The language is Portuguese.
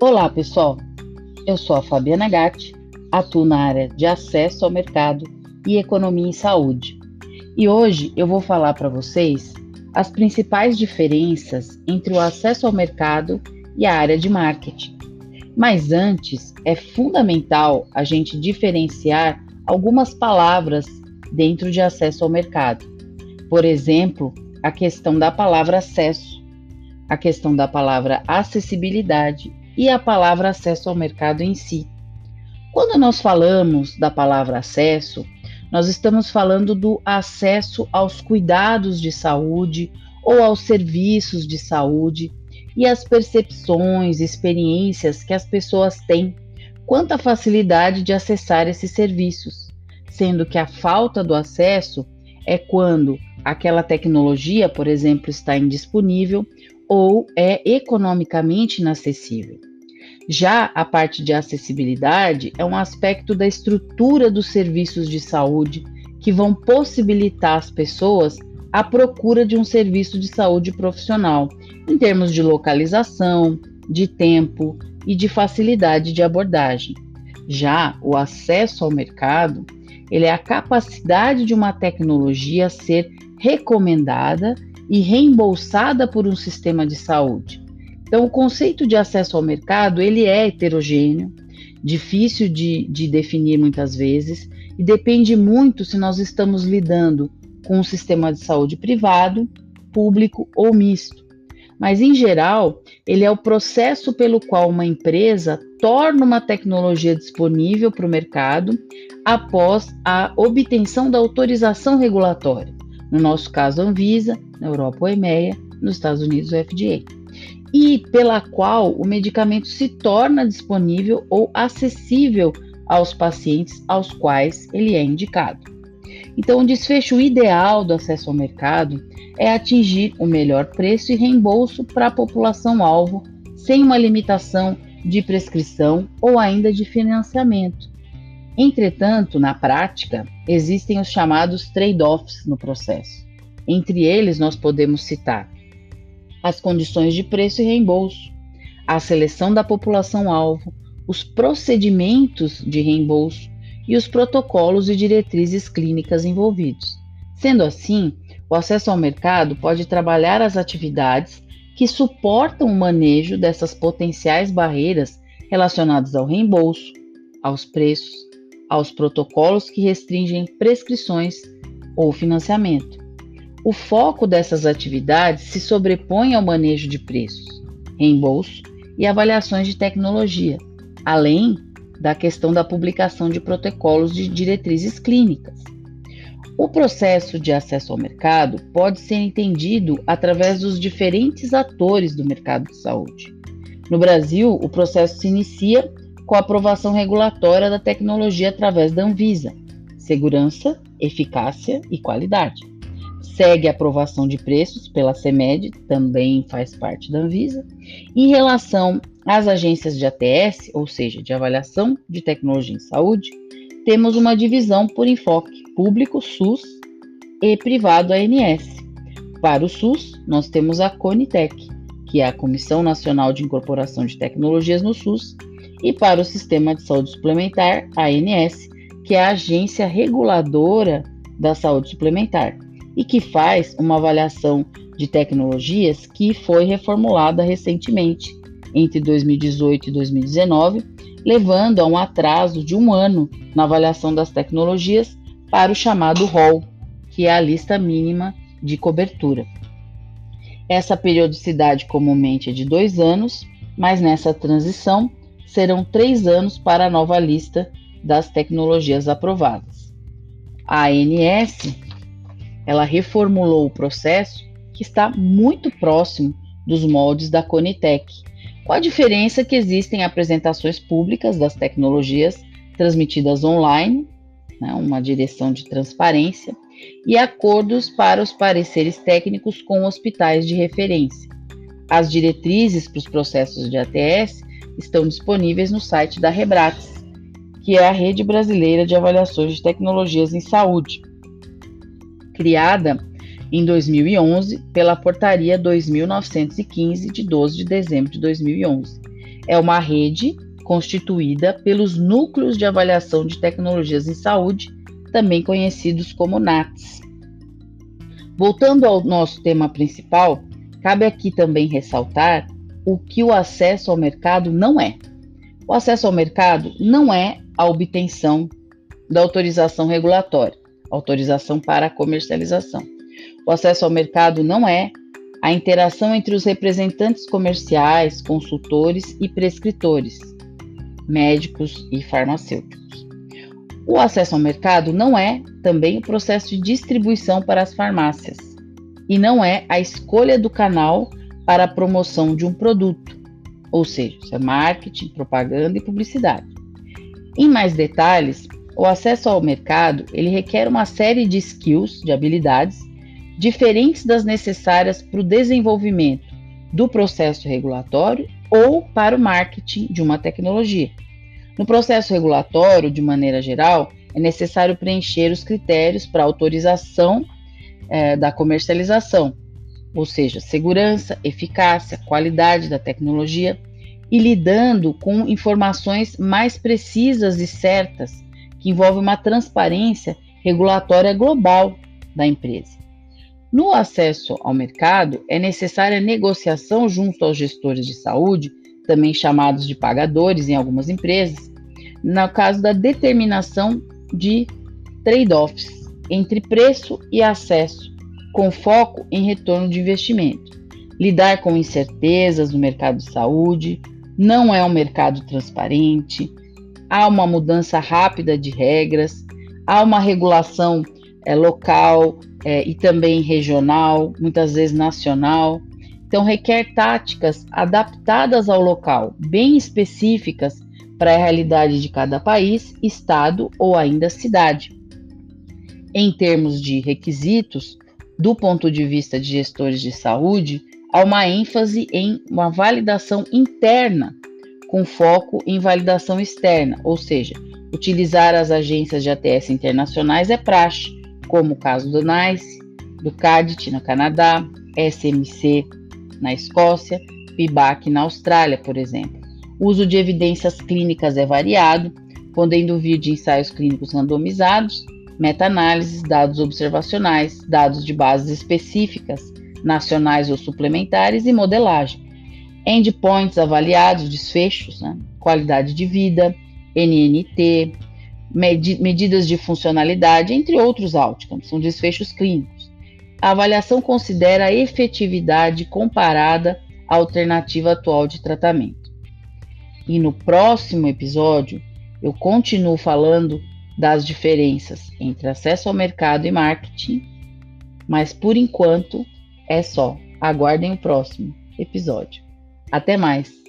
Olá, pessoal. Eu sou a Fabiana Gatti, atuo na área de acesso ao mercado e economia em saúde. E hoje eu vou falar para vocês as principais diferenças entre o acesso ao mercado e a área de marketing. Mas antes, é fundamental a gente diferenciar algumas palavras dentro de acesso ao mercado. Por exemplo, a questão da palavra acesso, a questão da palavra acessibilidade e a palavra acesso ao mercado em si. Quando nós falamos da palavra acesso, nós estamos falando do acesso aos cuidados de saúde ou aos serviços de saúde e as percepções, experiências que as pessoas têm quanto à facilidade de acessar esses serviços, sendo que a falta do acesso é quando aquela tecnologia, por exemplo, está indisponível ou é economicamente inacessível. Já a parte de acessibilidade é um aspecto da estrutura dos serviços de saúde que vão possibilitar às pessoas a procura de um serviço de saúde profissional, em termos de localização, de tempo e de facilidade de abordagem. Já o acesso ao mercado, ele é a capacidade de uma tecnologia ser recomendada e reembolsada por um sistema de saúde. Então, o conceito de acesso ao mercado ele é heterogêneo, difícil de, de definir muitas vezes e depende muito se nós estamos lidando com um sistema de saúde privado, público ou misto. Mas, em geral, ele é o processo pelo qual uma empresa torna uma tecnologia disponível para o mercado após a obtenção da autorização regulatória. No nosso caso, a Anvisa, na Europa, o EMEA, nos Estados Unidos, o FDA e pela qual o medicamento se torna disponível ou acessível aos pacientes aos quais ele é indicado. Então, o desfecho ideal do acesso ao mercado é atingir o melhor preço e reembolso para a população-alvo, sem uma limitação de prescrição ou ainda de financiamento. Entretanto, na prática, existem os chamados trade-offs no processo. Entre eles, nós podemos citar as condições de preço e reembolso, a seleção da população-alvo, os procedimentos de reembolso e os protocolos e diretrizes clínicas envolvidos. Sendo assim, o acesso ao mercado pode trabalhar as atividades que suportam o manejo dessas potenciais barreiras relacionadas ao reembolso, aos preços, aos protocolos que restringem prescrições ou financiamento. O foco dessas atividades se sobrepõe ao manejo de preços, reembolso e avaliações de tecnologia, além da questão da publicação de protocolos de diretrizes clínicas. O processo de acesso ao mercado pode ser entendido através dos diferentes atores do mercado de saúde. No Brasil, o processo se inicia com a aprovação regulatória da tecnologia através da Anvisa, segurança, eficácia e qualidade segue a aprovação de preços pela CEMED, também faz parte da Anvisa. Em relação às agências de ATS, ou seja, de avaliação de tecnologia em saúde, temos uma divisão por enfoque público SUS e privado ANS. Para o SUS, nós temos a Conitec, que é a Comissão Nacional de Incorporação de Tecnologias no SUS, e para o Sistema de Saúde Suplementar, ANS, que é a agência reguladora da saúde suplementar e que faz uma avaliação de tecnologias que foi reformulada recentemente, entre 2018 e 2019, levando a um atraso de um ano na avaliação das tecnologias para o chamado ROL, que é a lista mínima de cobertura. Essa periodicidade comumente é de dois anos, mas nessa transição serão três anos para a nova lista das tecnologias aprovadas. A ANS ela reformulou o processo que está muito próximo dos moldes da Conitec, com a diferença que existem apresentações públicas das tecnologias transmitidas online, né, uma direção de transparência, e acordos para os pareceres técnicos com hospitais de referência. As diretrizes para os processos de ATS estão disponíveis no site da Rebrates, que é a Rede Brasileira de Avaliações de Tecnologias em Saúde, criada em 2011 pela Portaria 2915 de 12 de dezembro de 2011. é uma rede constituída pelos núcleos de avaliação de tecnologias em saúde, também conhecidos como NATs. Voltando ao nosso tema principal, cabe aqui também ressaltar o que o acesso ao mercado não é. O acesso ao mercado não é a obtenção da autorização regulatória, autorização para comercialização. O acesso ao mercado não é a interação entre os representantes comerciais, consultores e prescritores, médicos e farmacêuticos. O acesso ao mercado não é também o processo de distribuição para as farmácias e não é a escolha do canal para a promoção de um produto, ou seja, é marketing, propaganda e publicidade. Em mais detalhes, o acesso ao mercado ele requer uma série de skills, de habilidades diferentes das necessárias para o desenvolvimento do processo regulatório ou para o marketing de uma tecnologia. No processo regulatório, de maneira geral, é necessário preencher os critérios para autorização é, da comercialização, ou seja, segurança, eficácia, qualidade da tecnologia, e lidando com informações mais precisas e certas, que envolvem uma transparência regulatória global da empresa. No acesso ao mercado, é necessária negociação junto aos gestores de saúde, também chamados de pagadores em algumas empresas, no caso da determinação de trade-offs entre preço e acesso, com foco em retorno de investimento. Lidar com incertezas no mercado de saúde, não é um mercado transparente, há uma mudança rápida de regras, há uma regulação é, local é, e também regional, muitas vezes nacional. Então, requer táticas adaptadas ao local, bem específicas para a realidade de cada país, estado ou ainda cidade. Em termos de requisitos, do ponto de vista de gestores de saúde, há uma ênfase em uma validação interna, com foco em validação externa, ou seja, utilizar as agências de ATS internacionais é praxe, como o caso do NICE, do CADIT no Canadá, SMC na Escócia, PIBAC na Austrália, por exemplo. O uso de evidências clínicas é variado, podendo vir de ensaios clínicos randomizados, meta-análises, dados observacionais, dados de bases específicas, nacionais ou suplementares e modelagem. Endpoints avaliados, desfechos, né? qualidade de vida, NNT, medi medidas de funcionalidade, entre outros outcomes, são desfechos clínicos. A avaliação considera a efetividade comparada à alternativa atual de tratamento. E no próximo episódio, eu continuo falando das diferenças entre acesso ao mercado e marketing, mas por enquanto é só. Aguardem o próximo episódio. Até mais!